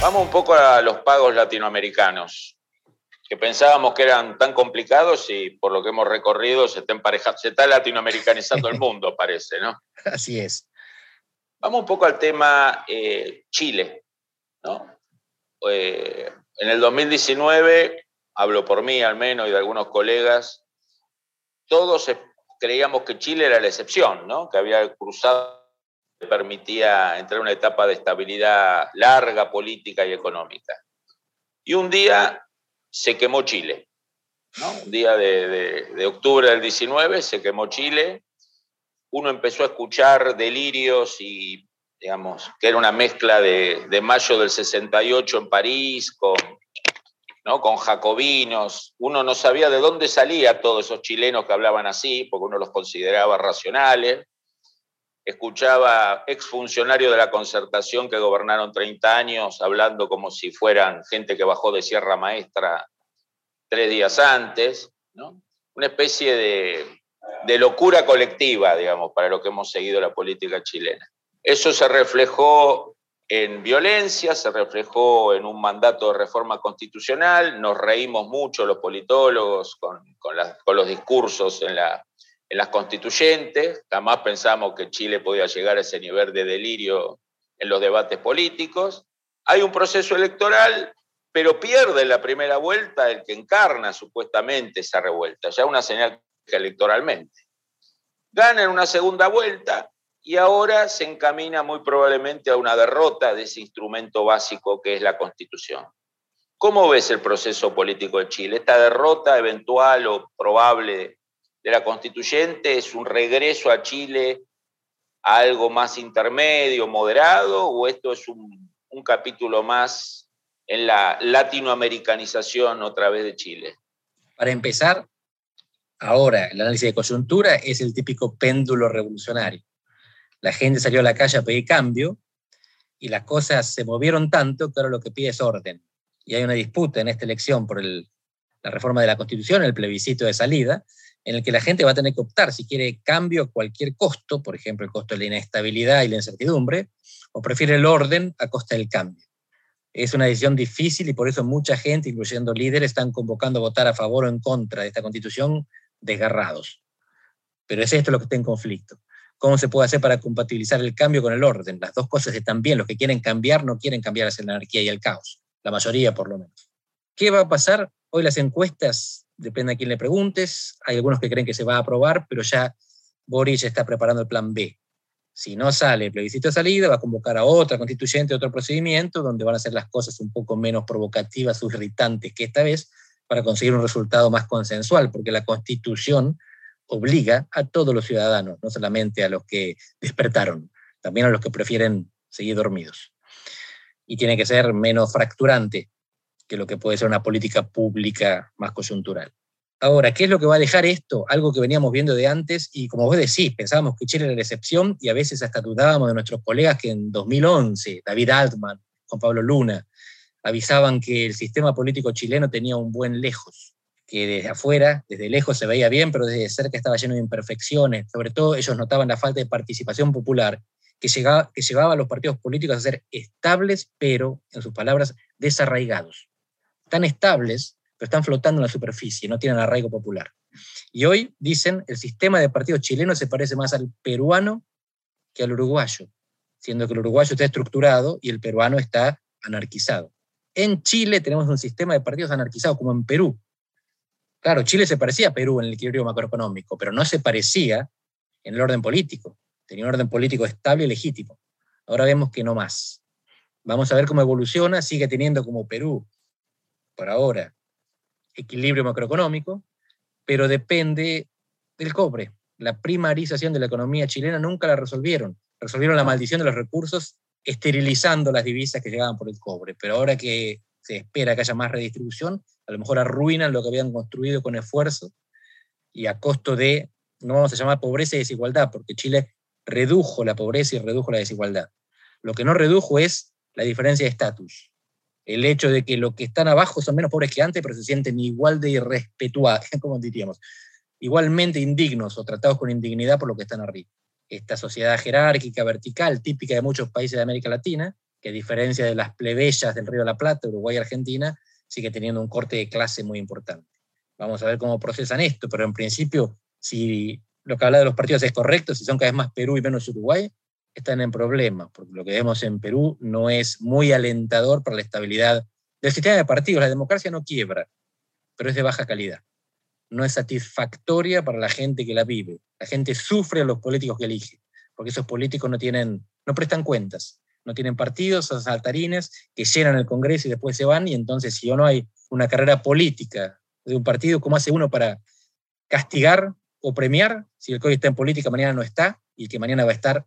Vamos un poco a los pagos latinoamericanos, que pensábamos que eran tan complicados y por lo que hemos recorrido se está, emparejando, se está latinoamericanizando el mundo, parece, ¿no? Así es. Vamos un poco al tema eh, Chile, ¿no? Eh, en el 2019, hablo por mí al menos y de algunos colegas, todos creíamos que Chile era la excepción, ¿no? Que había cruzado permitía entrar en una etapa de estabilidad larga, política y económica. Y un día se quemó Chile. Un día de, octubre del 19 se quemó Chile. Uno empezó a escuchar delirios y, digamos, que era una mezcla de, de mayo del 68 en París con, ¿no? con jacobinos. Uno no sabía de dónde salía todos esos chilenos que hablaban así, porque uno los consideraba racionales escuchaba exfuncionarios de la concertación que gobernaron 30 años hablando como si fueran gente que bajó de Sierra Maestra tres días antes, una especie de, locura colectiva, digamos, para lo que hemos seguido la política chilena. Eso se reflejó en violencia, se reflejó en un mandato de reforma constitucional, nos reímos mucho los politólogos con los discursos en la, en las constituyentes, jamás pensamos que Chile podía llegar a ese nivel de delirio en los debates políticos. Hay un proceso electoral, pero pierde la primera vuelta el que encarna supuestamente esa revuelta, ya una señal electoralmente. Gana en una segunda vuelta y ahora se encamina muy probablemente a una derrota de ese instrumento básico que es la constitución. ¿Cómo ves el proceso político de Chile? ¿Esta derrota eventual o probable la constituyente es un regreso a Chile a algo más intermedio, moderado, o esto es un, capítulo más en la latinoamericanización otra vez de Chile? Para empezar, ahora el análisis de coyuntura es el típico péndulo revolucionario. La gente salió a la calle a pedir cambio y las cosas se movieron tanto que ahora lo que pide es orden. Y hay una disputa en esta elección por la reforma de la Constitución, el plebiscito de salida, en el que la gente va a tener que optar si quiere cambio a cualquier costo, por ejemplo, el costo de la inestabilidad y la incertidumbre, o prefiere el orden a costa del cambio. Es una decisión difícil y por eso mucha gente, incluyendo líderes, están convocando a votar a favor o en contra de esta constitución desgarrados. Pero es esto lo que está en conflicto. ¿Cómo se puede hacer para compatibilizar el cambio con el orden? Las dos cosas están bien. Los que quieren cambiar no quieren cambiar hacia la anarquía y el caos. La mayoría, por lo menos. ¿Qué va a pasar? Hoy las encuestas depende a quién le preguntes. Hay algunos que creen que se va a aprobar, pero ya Boris está preparando el plan B. Si no sale el plebiscito de salida, va a convocar a otra constituyente, otro procedimiento, donde van a ser las cosas un poco menos provocativas irritantes que esta vez, para conseguir un resultado más consensual, porque la constitución obliga a todos los ciudadanos, no solamente a los que despertaron, también a los que prefieren seguir dormidos. Y tiene que ser menos fracturante que lo que puede ser una política pública más coyuntural. Ahora, ¿qué es lo que va a dejar esto? Algo que veníamos viendo de antes y como vos decís, pensábamos que Chile era la excepción y a veces hasta dudábamos de nuestros colegas que en 2011, David Altman, Juan Pablo Luna, avisaban que el sistema político chileno tenía un buen lejos, que desde afuera, desde lejos se veía bien, pero desde cerca estaba lleno de imperfecciones. Sobre todo ellos notaban la falta de participación popular que, llegaba, que llevaba a los partidos políticos a ser estables, pero, en sus palabras, desarraigados tan estables, pero están flotando en la superficie, no tienen arraigo popular. Y hoy dicen, el sistema de partidos chileno se parece más al peruano que al uruguayo, siendo que el uruguayo está estructurado y el peruano está anarquizado. En Chile tenemos un sistema de partidos anarquizados como en Perú. Claro, Chile se parecía a Perú en el equilibrio macroeconómico, pero no se parecía en el orden político. Tenía un orden político estable y legítimo. Ahora vemos que no más. Vamos a ver cómo evoluciona, sigue teniendo como Perú por ahora, equilibrio macroeconómico, pero depende del cobre. La primarización de la economía chilena nunca la resolvieron. Resolvieron la maldición de los recursos esterilizando las divisas que llegaban por el cobre. Pero ahora que se espera que haya más redistribución, a lo mejor arruinan lo que habían construido con esfuerzo y a costo de, no vamos a llamar pobreza y desigualdad, porque Chile redujo la pobreza y redujo la desigualdad. Lo que no redujo es la diferencia de estatus. El hecho de que los que están abajo son menos pobres que antes, pero se sienten igual de irrespetuados, como diríamos, igualmente indignos o tratados con indignidad por lo que están arriba. Esta sociedad jerárquica, vertical, típica de muchos países de América Latina, que a diferencia de las plebeyas del Río de la Plata, Uruguay y Argentina, sigue teniendo un corte de clase muy importante. Vamos a ver cómo procesan esto, pero en principio, si lo que habla de los partidos es correcto, si son cada vez más Perú y menos Uruguay, están en problemas, porque lo que vemos en Perú no es muy alentador para la estabilidad del sistema de partidos. La democracia no quiebra, pero es de baja calidad. No es satisfactoria para la gente que la vive. La gente sufre a los políticos que elige, porque esos políticos no, tienen, no prestan cuentas, no tienen partidos, son saltarines que llenan el Congreso y después se van, y entonces si no hay una carrera política de un partido, ¿cómo hace uno para castigar o premiar si el que hoy está en política mañana no está y que mañana va a estar